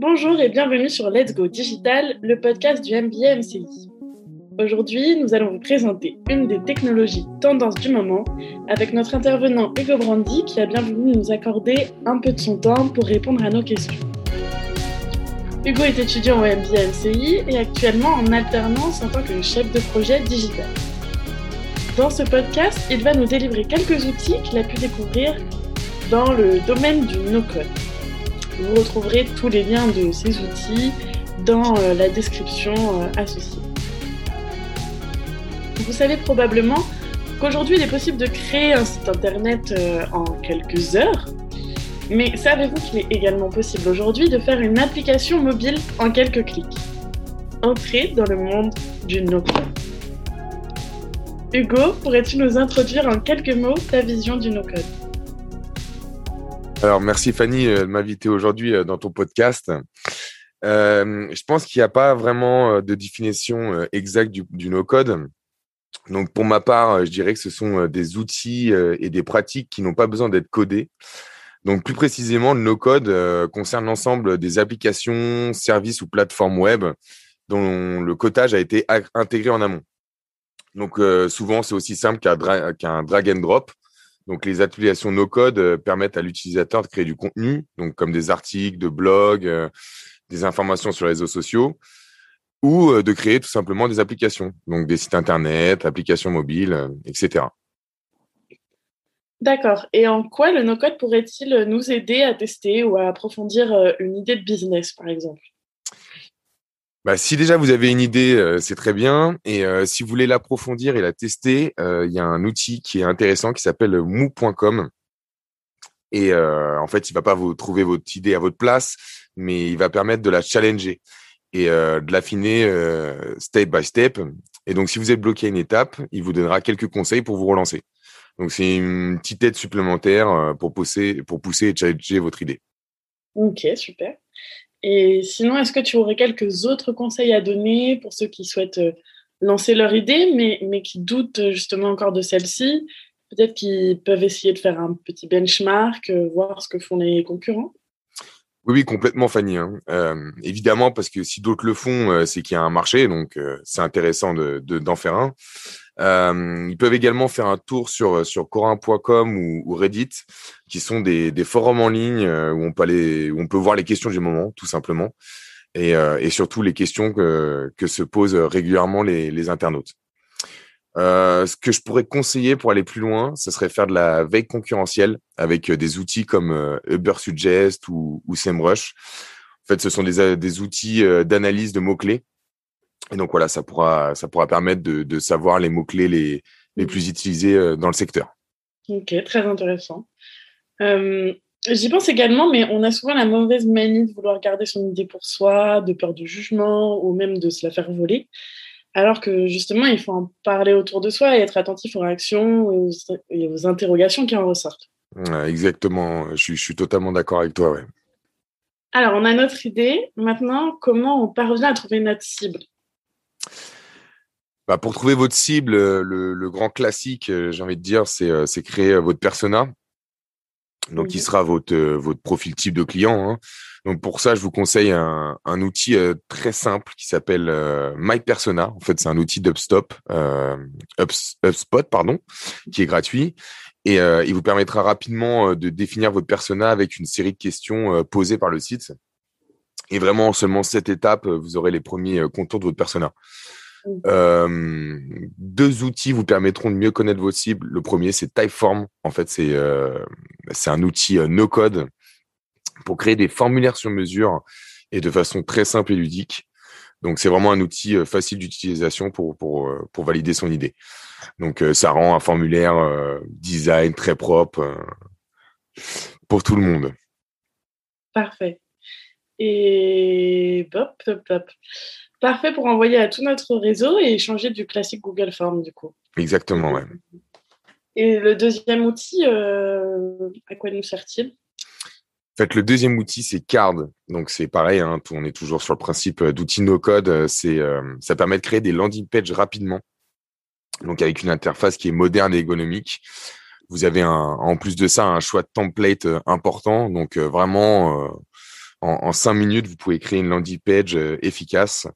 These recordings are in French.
Bonjour et bienvenue sur Let's Go Digital, le podcast du MBA MCI. Aujourd'hui, nous allons vous présenter une des technologies tendances du moment avec notre intervenant Hugo Brandy qui a bien voulu nous accorder un peu de son temps pour répondre à nos questions. Hugo est étudiant au MBA MCI et actuellement en alternance en tant que chef de projet digital. Dans ce podcast, il va nous délivrer quelques outils qu'il a pu découvrir dans le domaine du no-code. Vous retrouverez tous les liens de ces outils dans euh, la description euh, associée. Vous savez probablement qu'aujourd'hui il est possible de créer un site internet euh, en quelques heures, mais savez-vous qu'il est également possible aujourd'hui de faire une application mobile en quelques clics? Entrez dans le monde du no-code. Hugo, pourrais-tu nous introduire en quelques mots ta vision du no-code? Alors, merci Fanny euh, de m'inviter aujourd'hui euh, dans ton podcast. Euh, je pense qu'il n'y a pas vraiment de définition exacte du, no-code. Donc, pour ma part, je dirais que ce sont des outils et des pratiques qui n'ont pas besoin d'être codés. Donc, plus précisément, le no-code concerne l'ensemble des applications, services ou plateformes web dont le codage a été intégré en amont. Donc, souvent, c'est aussi simple qu'un drag and drop. Donc, les applications no-code euh, permettent à l'utilisateur de créer du contenu, donc comme des articles, de blogs, euh, des informations sur les réseaux sociaux, ou euh, de créer tout simplement des applications, donc des sites internet, applications mobiles, etc. D'accord. Et en quoi le no-code pourrait-il nous aider à tester ou à approfondir une idée de business, par exemple? Bah, si déjà vous avez une idée, euh, c'est très bien. Et euh, si vous voulez l'approfondir et la tester, euh, il y a un outil qui est intéressant qui s'appelle mou.com. Et en fait, il va pas vous trouver votre idée à votre place, mais il va permettre de la challenger et de l'affiner step by step. Et donc, si vous êtes bloqué à une étape, il vous donnera quelques conseils pour vous relancer. Donc, c'est une petite aide supplémentaire pour pousser, pour pousser et challenger votre idée. Ok, super. Et sinon, est-ce que tu aurais quelques autres conseils à donner pour ceux qui souhaitent euh, lancer leur idée, mais, mais qui doutent euh, justement encore de celle-ci? Peut-être qu'ils peuvent essayer de faire un petit benchmark, euh, voir ce que font les concurrents oui, oui, complètement, Fanny. Hein. évidemment, parce que si d'autres le font, c'est qu'il y a un marché, donc c'est intéressant de, d'en faire un. Euh, ils peuvent également faire un tour sur sur Corin.com ou, Reddit, qui sont des, forums en ligne euh, où on peut voir les questions du moment, tout simplement, et, euh, surtout les questions que, se posent régulièrement les, internautes. Euh, ce que je pourrais conseiller pour aller plus loin, ce serait faire de la veille concurrentielle avec des outils comme Ubersuggest ou, ou SEMrush. En fait, ce sont des outils d'analyse de mots-clés et donc voilà, ça pourra, ça pourra permettre de, de savoir les mots-clés les, les mmh. plus utilisés euh, dans le secteur. Ok, très intéressant. Euh, J'y pense également, mais on a souvent la mauvaise manie de vouloir garder son idée pour soi, de peur du jugement ou même de se la faire voler. Alors que justement, il faut en parler autour de soi et être attentif aux réactions et aux, interrogations qui en ressortent. exactement, je, je, suis totalement d'accord avec toi. Ouais. Alors, on a notre idée. Maintenant, comment on parvient à trouver notre cible? Bah, pour trouver votre cible, euh, le, grand classique, euh, j'ai envie de dire, c'est euh, créer votre persona. Donc, qui sera votre, votre profil type de client. Hein. Donc, pour ça, je vous conseille un, un outil très simple qui s'appelle My Persona. En fait, c'est un outil d'Upstop, euh, HubSpot, pardon, qui est gratuit. Et il vous permettra rapidement de définir votre persona avec une série de questions posées par le site. Et vraiment, en seulement cette étape, vous aurez les premiers contours de votre persona. Euh, deux outils vous permettront de mieux connaître vos cibles. Le premier, c'est Typeform. En fait, c'est euh, un outil euh, no code pour créer des formulaires sur mesure et de façon très simple et ludique. Donc, c'est vraiment un outil facile d'utilisation pour, pour, pour valider son idée. Donc, ça rend un formulaire design très propre pour tout le monde. Parfait. Et hop, hop, hop. Parfait pour envoyer à tout notre réseau et échanger du classique Google Form, du coup. Exactement, ouais. Et le deuxième outil, euh, à quoi nous sert-il? En fait, le deuxième outil, c'est Card. Donc, c'est pareil, hein, on est toujours sur le principe euh, d'outils no-code. Euh, ça permet de créer des landing pages rapidement. Donc, avec une interface qui est moderne et économique. Vous avez un, en plus de ça un choix de template important. Donc vraiment, en, en, cinq minutes, vous pouvez créer une landing page efficace.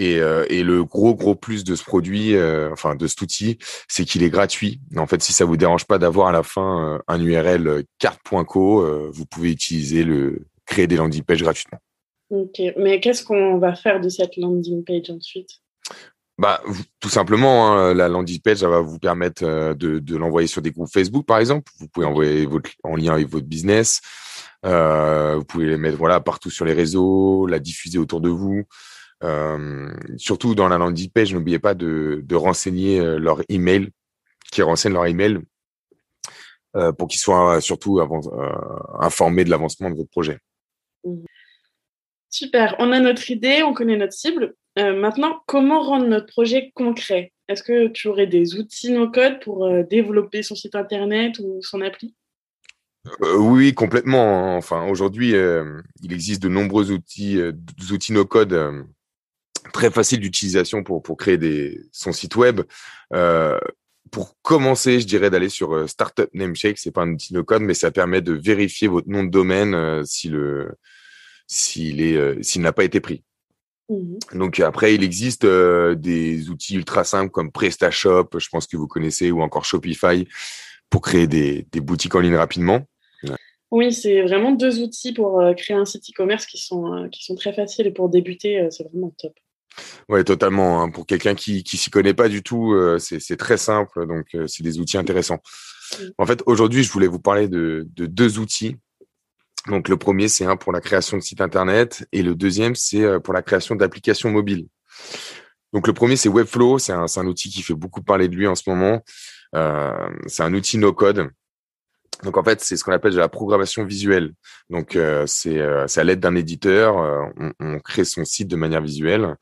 Et, et, le gros gros plus de ce produit, enfin de cet outil, c'est qu'il est gratuit. En fait, si ça vous dérange pas d'avoir à la fin un URL carte.co, vous pouvez utiliser le créer des landing pages gratuitement. Ok, mais qu'est-ce qu'on va faire de cette landing page ensuite? Bah, tout simplement, hein, la landing page, ça va vous permettre euh, de, de l'envoyer sur des groupes Facebook, par exemple. Vous pouvez envoyer votre, en lien avec votre business. Euh, vous pouvez les mettre voilà partout sur les réseaux, la diffuser autour de vous. Euh, surtout dans la landing page, n'oubliez pas de, renseigner euh, leur email, qui renseignent leur email pour qu'ils soient surtout informés de l'avancement de votre projet. Super, on a notre idée, on connaît notre cible. Maintenant, comment rendre notre projet concret? Est-ce que tu aurais des outils no-code pour développer son site internet ou son appli? Euh, Oui, complètement. Enfin, aujourd'hui, il existe de nombreux outils, outils no-code très faciles d'utilisation pour, pour créer des, son site web. pour commencer, je dirais d'aller sur Startup Nameshake. C'est pas un outil no-code, mais ça permet de vérifier votre nom de domaine si le s'il est s'il n'a pas été pris. Mmh Donc après, il existe euh, des outils ultra simples comme PrestaShop, je pense que vous connaissez, ou encore Shopify pour créer des, des boutiques en ligne rapidement. Oui, c'est vraiment deux outils pour euh, créer un site e-commerce qui sont euh, qui sont très faciles et pour débuter, c'est vraiment top. Ouais, totalement. Hein. Pour quelqu'un qui qui s'y connaît pas du tout, c'est très simple. Donc c'est des outils intéressants. En fait, aujourd'hui, je voulais vous parler de, de deux outils donc le premier, c'est un pour la création de sites internet et le deuxième, c'est euh, pour la création d'applications mobiles. Donc le premier, c'est Webflow, c'est un, un, outil qui fait beaucoup parler de lui en ce moment. Euh, c'est un outil no-code. Donc en fait, c'est ce qu'on appelle de la programmation visuelle. Donc euh, c'est euh, à l'aide d'un éditeur, on, on, crée son site de manière visuelle.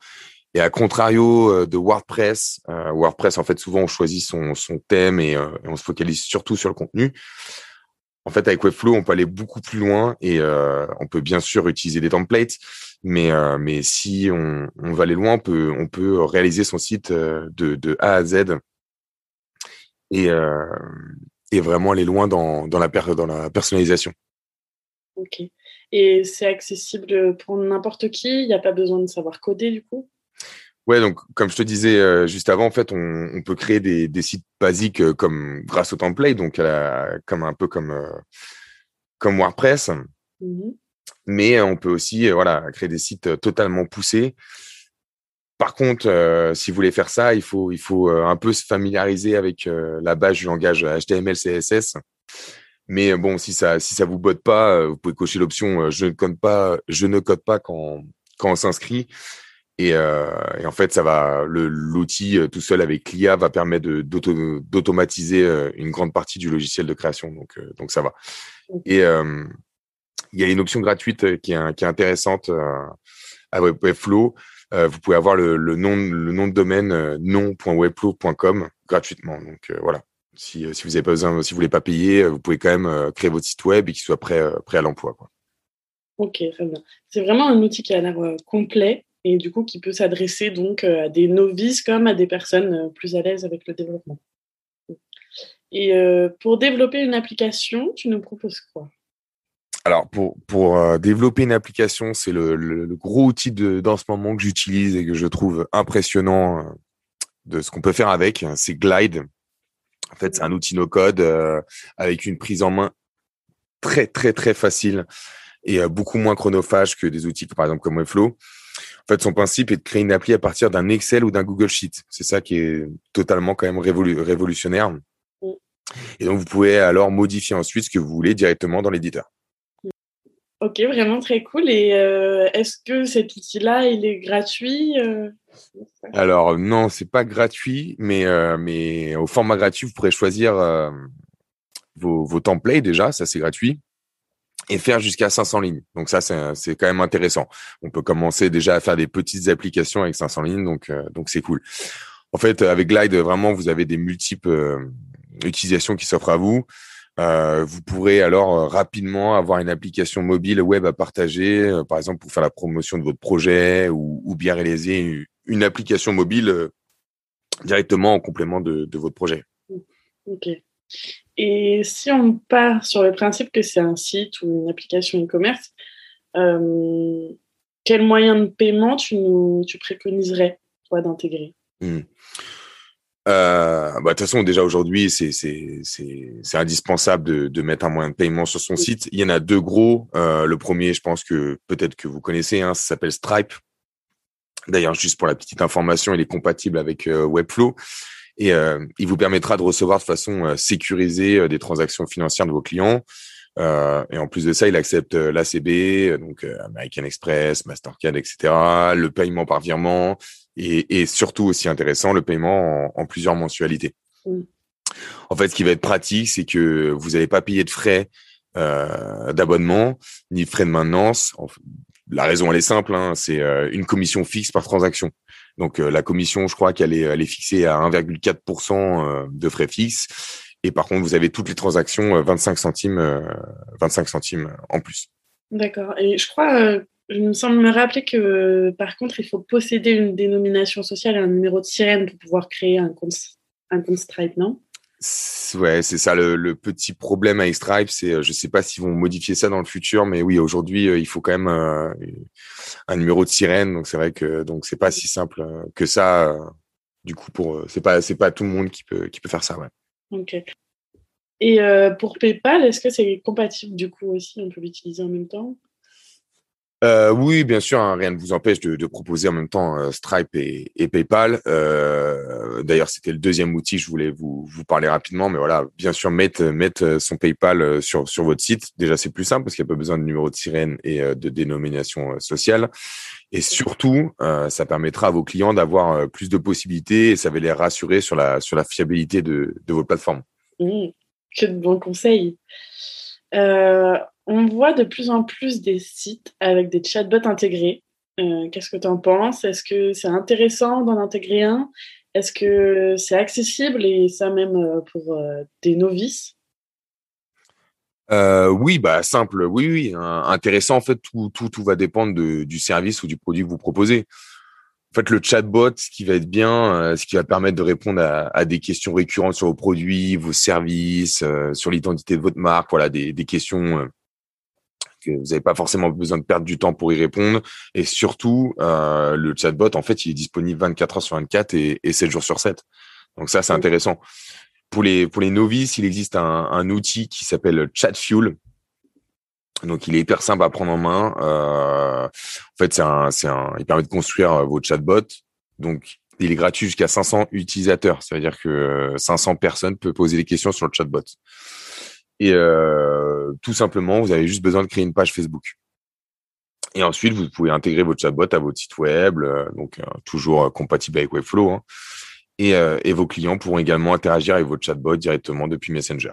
Et à contrario de WordPress, WordPress en fait souvent on choisit son, son thème et, et on se focalise surtout sur le contenu. En fait, avec Webflow, on peut aller beaucoup plus loin et euh, on peut bien sûr utiliser des templates, mais euh, mais si on, on, va aller loin, on peut on peut réaliser son site euh, de, de A à Z et et vraiment aller loin dans dans la dans la personnalisation. Ok. Et c'est accessible pour n'importe qui? Il n'y a pas besoin de savoir coder du coup? Ouais, donc comme je te disais euh, juste avant, en fait, on, on peut créer des, des, sites basiques euh, comme grâce au template, donc comme un peu comme euh, comme WordPress. Mmh Mais on peut aussi voilà créer des sites totalement poussés. Par contre, si vous voulez faire ça, il faut il faut un peu se familiariser avec la base du langage HTML, CSS. Mais bon, si ça si ça vous botte pas, vous pouvez cocher l'option je ne code pas je ne code pas quand quand on s'inscrit et, euh, et, en fait, ça va, l'outil euh, tout seul avec l'IA va permettre d'automatiser euh, une grande partie du logiciel de création. Donc, euh, donc ça va. Et euh, il y a une option gratuite qui est, qui est intéressante à Webflow. Vous pouvez avoir le, nom, de domaine nom.webflow.com gratuitement. Donc voilà. Si, vous avez pas besoin, si vous voulez pas payer, vous pouvez quand même créer votre site web et qu'il soit prêt, prêt à l'emploi. Ok, très bien. C'est vraiment un outil qui a l'air complet et du coup qui peut s'adresser donc euh, à des novices comme à des personnes euh, plus à l'aise avec le développement. Et euh, pour développer une application, tu nous proposes quoi? Alors, pour, pour développer une application, c'est le, le, gros outil de, dans ce moment que j'utilise et que je trouve impressionnant de ce qu'on peut faire avec. C'est Glide. En fait, c'est un outil no-code avec une prise en main très, très, très facile et beaucoup moins chronophage que des outils, par exemple, comme Webflow. En fait, son principe est de créer une appli à partir d'un Excel ou d'un Google Sheet. C'est ça qui est totalement quand même révolutionnaire. Mm. Et donc, vous pouvez alors modifier ensuite ce que vous voulez directement dans l'éditeur. Ok, vraiment très cool. Et euh, est-ce que cet outil-là, il est gratuit euh? Alors non, c'est pas gratuit, mais euh, mais au format gratuit, vous pourrez choisir vos, vos templates déjà, ça c'est gratuit et faire jusqu'à 500 lignes. Donc ça, c'est quand même intéressant. On peut commencer déjà à faire des petites applications avec 500 lignes, donc donc c'est cool. En fait, avec Glide, vraiment, vous avez des multiples utilisations qui s'offrent à vous. Euh, vous pourrez alors rapidement avoir une application mobile web à partager, par exemple pour faire la promotion de votre projet ou, ou bien réaliser une, application mobile directement en complément de, de votre projet. Ok. Et si on part sur le principe que c'est un site ou une application e-commerce, euh, quel moyen de paiement tu, nous, tu préconiserais, toi, d'intégrer? Hmm. Euh, bah, De toute façon, déjà aujourd'hui, c'est indispensable de, de, mettre un moyen de paiement sur son site. Il y en a deux gros. Euh, le premier, je pense que peut-être que vous connaissez, hein, ça s'appelle Stripe. D'ailleurs, juste pour la petite information, il est compatible avec euh, Webflow et euh, il vous permettra de recevoir de façon euh, sécurisée des transactions financières de vos clients. et en plus de ça, il accepte l'ACB, donc American Express, Mastercard, etc., le paiement par virement et, et surtout aussi intéressant, le paiement en, plusieurs mensualités. En fait, ce qui va être pratique, c'est que vous n'allez pas payer de frais euh, d'abonnement ni de frais de maintenance la raison, elle est simple, hein, c'est euh, une commission fixe par transaction. Donc euh, la commission, je crois qu'elle est, elle est fixée à 1,4% euh, de frais fixes. Et par contre, vous avez toutes les transactions 25 centimes, 25 centimes en plus. D'accord. Et je crois, je me semble me rappeler que par contre, il faut posséder une dénomination sociale et un numéro de sirène pour pouvoir créer un compte, un compte Stripe, non? Ouais, c'est ça le, petit problème avec Stripe, c'est euh, je sais pas s'ils vont modifier ça dans le futur, mais oui, aujourd'hui euh, il faut quand même euh, un numéro de sirène, donc c'est vrai que donc c'est pas si simple que ça. du coup, pour c'est pas c'est pas tout le monde qui peut qui peut faire ça, ouais. Ok. Et pour PayPal, est-ce que c'est compatible du coup aussi? On peut l'utiliser en même temps? Euh, oui, bien sûr, hein, rien ne vous empêche de, de proposer en même temps euh, Stripe et, et PayPal. Euh, D'ailleurs, c'était le deuxième outil, je voulais vous, vous parler rapidement, mais voilà, bien sûr, mettre, mettre son PayPal euh, sur, sur votre site. Déjà, c'est plus simple parce qu'il n'y a pas besoin de numéro de sirène et de dénomination sociale. Et surtout, ça permettra à vos clients d'avoir plus de possibilités et ça va les rassurer sur la, sur la fiabilité de, de votre plateforme. Mmh, que de bons conseils. Euh, on voit de plus en plus des sites avec des chatbots intégrés. Euh, qu'est-ce que tu en penses? Est-ce que c'est intéressant d'en intégrer un? Est-ce que c'est accessible et ça même euh, pour euh, des novices? Oui, bah simple, oui, oui, intéressant. En fait, tout, tout, va dépendre du service ou du produit que vous proposez. En fait, le chatbot, ce qui va être bien, ce qui va permettre de répondre à, des questions récurrentes sur vos produits, vos services, sur l'identité de votre marque, voilà, des questions vous n'avez pas forcément besoin de perdre du temps pour y répondre. Et surtout, euh, le chatbot, en fait, il est disponible 24 heures sur 24 et, et 7 jours sur 7. Donc ça, c'est intéressant. Pour les, pour les novices, il existe un, un outil qui s'appelle ChatFuel. Donc, il est hyper simple à prendre en main. Euh, en fait, c'est un, c'est un, il permet de construire euh, vos chatbots. Donc, il est gratuit jusqu'à 500 utilisateurs. Ça veut dire que 500 personnes peuvent poser des questions sur le chatbot. Et euh, tout simplement, vous avez juste besoin de créer une page Facebook. Et ensuite, vous pouvez intégrer votre chatbot à votre site web, euh, donc euh, toujours compatible avec Webflow. Hein. et, et, vos clients pourront également interagir avec votre chatbot directement depuis Messenger.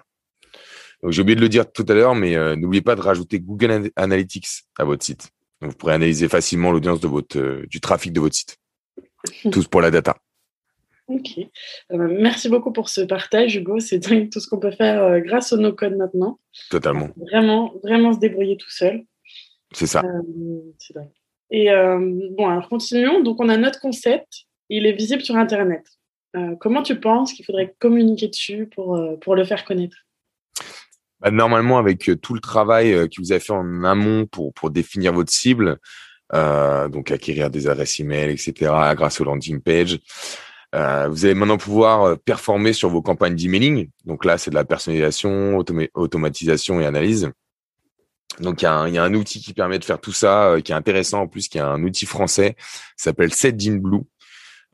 Donc, j'ai oublié de le dire tout à l'heure, mais n'oubliez pas de rajouter Google Analytics à votre site. Donc, vous pourrez analyser facilement l'audience de votre du trafic de votre site. Tout pour la data. Ok. Euh, merci beaucoup pour ce partage, Hugo. C'est dingue tout ce qu'on peut faire euh, grâce au no-code maintenant. Totalement. Vraiment, vraiment se débrouiller tout seul. C'est ça. Euh, c'est dingue. Et bon, alors continuons. Donc, on a notre concept. Il est visible sur Internet. comment tu penses qu'il faudrait communiquer dessus pour, pour le faire connaître? Bah, Normalement, avec tout le travail que vous avez fait en amont pour, pour définir votre cible, donc acquérir des adresses email, etc., grâce au landing page, euh, vous allez maintenant pouvoir euh, performer sur vos campagnes d'emailing. Donc là, c'est de la personnalisation, automatisation et analyse. Donc il y, a un, outil qui permet de faire tout ça, euh, qui est intéressant en plus, qui est un outil français, s'appelle SetGenBlue.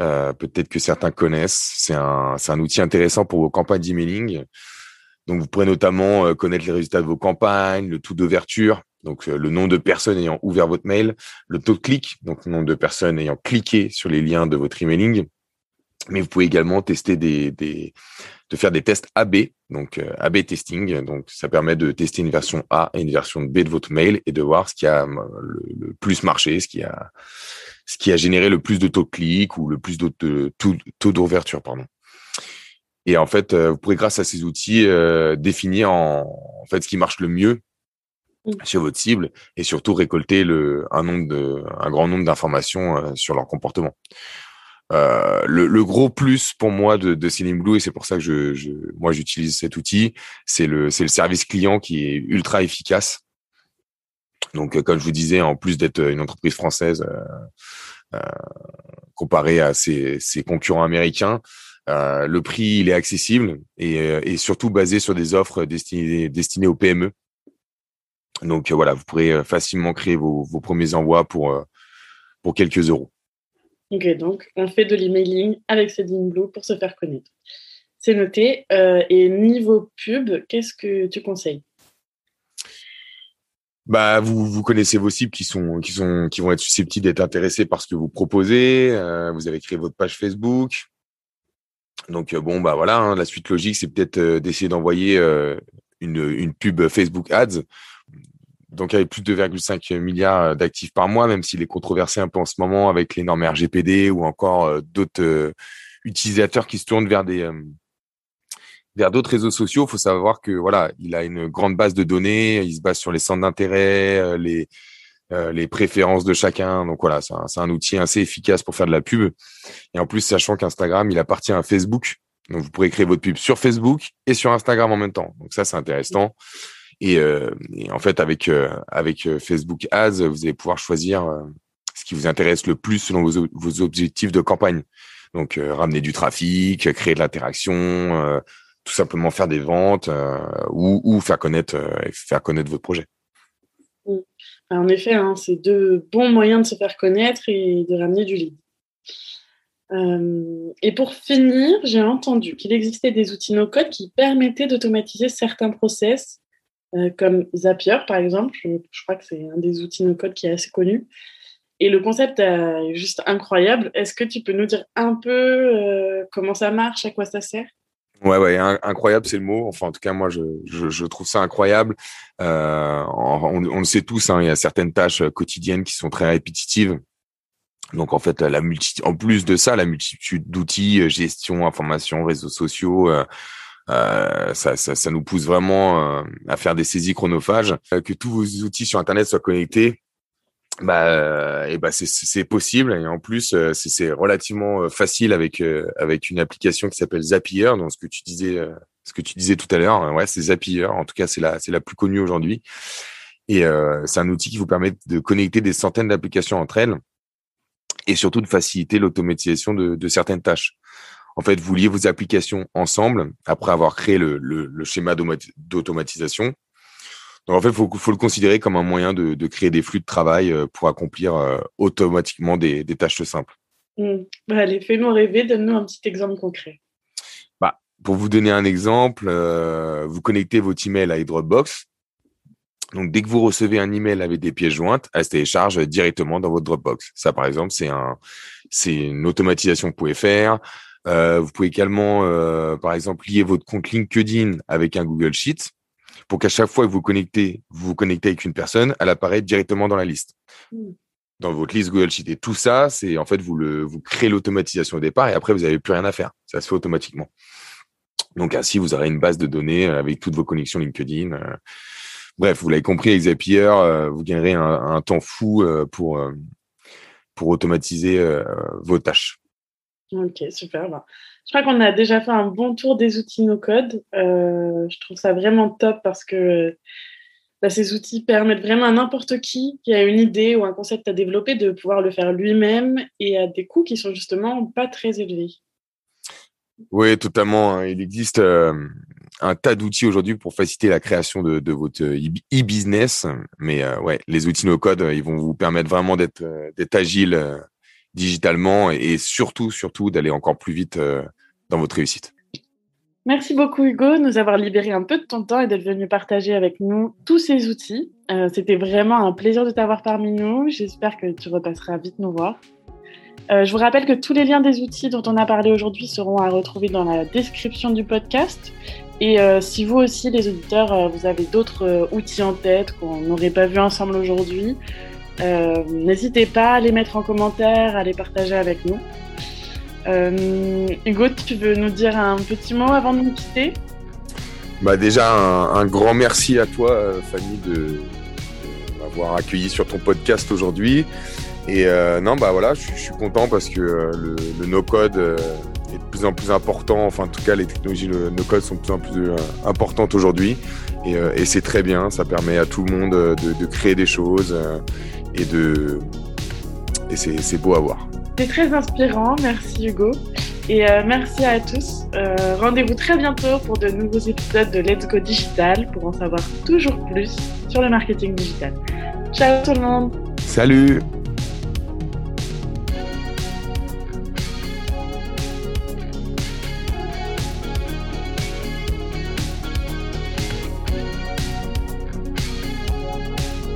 Euh, Peut-être que certains connaissent. C'est un, c'est un outil intéressant pour vos campagnes d'emailing. Donc vous pourrez notamment connaître les résultats de vos campagnes, le taux d'ouverture, donc le nombre de personnes ayant ouvert votre mail, le taux de clic, donc le nombre de personnes ayant cliqué sur les liens de votre emailing, mais vous pouvez également tester des, des de faire des tests AB, donc euh, AB testing. Donc ça permet de tester une version A et une version B de votre mail et de voir ce qui a euh, le, plus marché, ce qui a ce qui a généré le plus de taux de clic ou le plus de taux, taux d'ouverture, pardon. Et en fait, euh, vous pourrez grâce à ces outils définir en, en, fait ce qui marche le mieux mmh. chez votre cible et surtout récolter le un nombre de un grand nombre d'informations sur leur comportement. Le, gros plus pour moi de, de Blue, et c'est pour ça que je, moi j'utilise cet outil, c'est le, le service client qui est ultra efficace. Donc, comme je vous disais, en plus d'être une entreprise française comparée à ses, ses concurrents américains, euh, le prix, il est accessible et, et, surtout basé sur des offres destinées, destinées aux PME. Donc voilà, vous pourrez facilement créer vos, vos premiers envois pour, pour quelques euros. Ok, donc on fait de l'emailing avec Blue pour se faire connaître. C'est noté. Euh, et niveau pub, qu'est-ce que tu conseilles? Bah, vous, vous connaissez vos cibles qui sont, qui sont, qui vont être susceptibles d'être intéressés par ce que vous proposez. Euh, vous avez créé votre page Facebook. Donc bon, bah voilà, hein, la suite logique, c'est peut-être d'essayer d'envoyer une, une pub Facebook Ads donc avec plus de 2,5 milliards d'actifs par mois, même s'il est controversé un peu en ce moment avec les normes RGPD ou encore euh, d'autres euh, utilisateurs qui se tournent vers des euh, vers d'autres réseaux sociaux. Il faut savoir que voilà, il a une grande base de données, il se base sur les centres d'intérêt, les les préférences de chacun. Donc voilà, c'est un, un, outil assez efficace pour faire de la pub. Et en plus, sachant qu'Instagram, il appartient à Facebook, donc vous pourrez créer votre pub sur Facebook et sur Instagram en même temps. Donc ça, c'est intéressant. Et, euh, et, en fait, avec euh, avec euh, Facebook Ads, vous allez pouvoir choisir ce qui vous intéresse le plus selon vos, vos objectifs de campagne. Donc, ramener du trafic, créer de l'interaction, tout simplement faire des ventes ou, faire connaître faire connaître votre projet. Mmh. En effet, hein, c'est deux bons moyens de se faire connaître et de ramener du lead. Et pour finir, j'ai entendu qu'il existait des outils no-code qui permettaient d'automatiser certains process euh, comme Zapier, par exemple. Je, crois que c'est un des outils no-code qui est assez connu. Et le concept est juste incroyable. Est-ce que tu peux nous dire un peu euh, comment ça marche, à quoi ça sert? Ouais, ouais, incroyable, c'est le mot. Enfin, en tout cas, moi, je, je, trouve ça incroyable. Euh, on, le sait tous, hein, il y a certaines tâches quotidiennes qui sont très répétitives. Donc, en fait, la multi en plus de ça, la multitude d'outils, gestion, information, réseaux sociaux, euh, ça, ça, ça, nous pousse vraiment euh, à faire des saisies chronophages. Euh, que tous vos outils sur Internet soient connectés, bah, et bah c'est possible. Et en plus, c'est relativement facile avec avec une application qui s'appelle Zapier. Donc ce que tu disais, ce que tu disais tout à l'heure, ouais, c'est Zapier. En tout cas, c'est la c'est la plus connue aujourd'hui. Et c'est un outil qui vous permet de connecter des centaines d'applications entre elles et surtout de faciliter l'automatisation de, de certaines tâches. En fait, vous liez vos applications ensemble après avoir créé le, le, schéma d'automatisation. Donc, en fait, il faut, faut, le considérer comme un moyen de, de, créer des flux de travail euh, pour accomplir euh, automatiquement des, des, tâches simples. Mmh. Bah, allez, fais-nous rêver, donne-nous un petit exemple concret. Bah, pour vous donner un exemple, euh, vous connectez votre email à Dropbox. Donc, dès que vous recevez un email avec des pièces jointes, elle se télécharge directement dans votre Dropbox. Ça, par exemple, c'est un, c'est une automatisation que vous pouvez faire. Euh, vous pouvez également, euh, par exemple, lier votre compte LinkedIn avec un Google Sheet pour qu'à chaque fois que vous connectez, vous vous connectez avec une personne, elle apparaît directement dans la liste. Hmm. Dans votre liste Google Sheet. Et tout ça, c'est en fait, vous le, vous créez l'automatisation au départ et après, vous n'avez plus rien à faire. Ça se fait automatiquement. Donc ainsi, vous aurez une base de données avec toutes vos connexions LinkedIn. Euh. Bref, vous l'avez compris, avec Zapier, vous gagnerez un, un temps fou pour, pour automatiser vos tâches. Ok, super. Bah, je crois qu'on a déjà fait un bon tour des outils no-code. Euh, je trouve ça vraiment top parce que bah, ces outils permettent vraiment à n'importe qui qui a une idée ou un concept à développer de pouvoir le faire lui-même et à des coûts qui sont justement pas très élevés. Oui, totalement. Hein. Il existe euh, un tas d'outils aujourd'hui pour faciliter la création de, votre e-business. Mais euh, ouais, les outils no-code, ils vont vous permettre vraiment d'être agile digitalement et, surtout, surtout d'aller encore plus vite euh, dans votre réussite. Merci beaucoup Hugo de nous avoir libéré un peu de ton temps et d'être venu partager avec nous tous ces outils. Euh, c'était vraiment un plaisir de t'avoir parmi nous. J'espère que tu repasseras vite nous voir. Euh, je vous rappelle que tous les liens des outils dont on a parlé aujourd'hui seront à retrouver dans la description du podcast. Et si vous aussi, les auditeurs, vous avez d'autres outils en tête qu'on n'aurait pas vu ensemble aujourd'hui, euh, n'hésitez pas à les mettre en commentaire, à les partager avec nous. Euh, Hugo, tu veux nous dire un petit mot avant de nous quitter? Bah Déjà, un, grand merci à toi, Fanny, de, m'avoir accueilli sur ton podcast aujourd'hui. Et non, bah voilà, je, suis content parce que le, no-code est de plus en plus important. Enfin, en tout cas, les technologies no-code sont de plus en plus importantes aujourd'hui. Et, c'est très bien, ça permet à tout le monde de, de créer des choses et, de... et c'est beau à voir. C'est très inspirant, merci Hugo. Et euh, merci à tous. Euh, rendez-vous très bientôt pour de nouveaux épisodes de Let's Go Digital pour en savoir toujours plus sur le marketing digital. Ciao tout le monde. Salut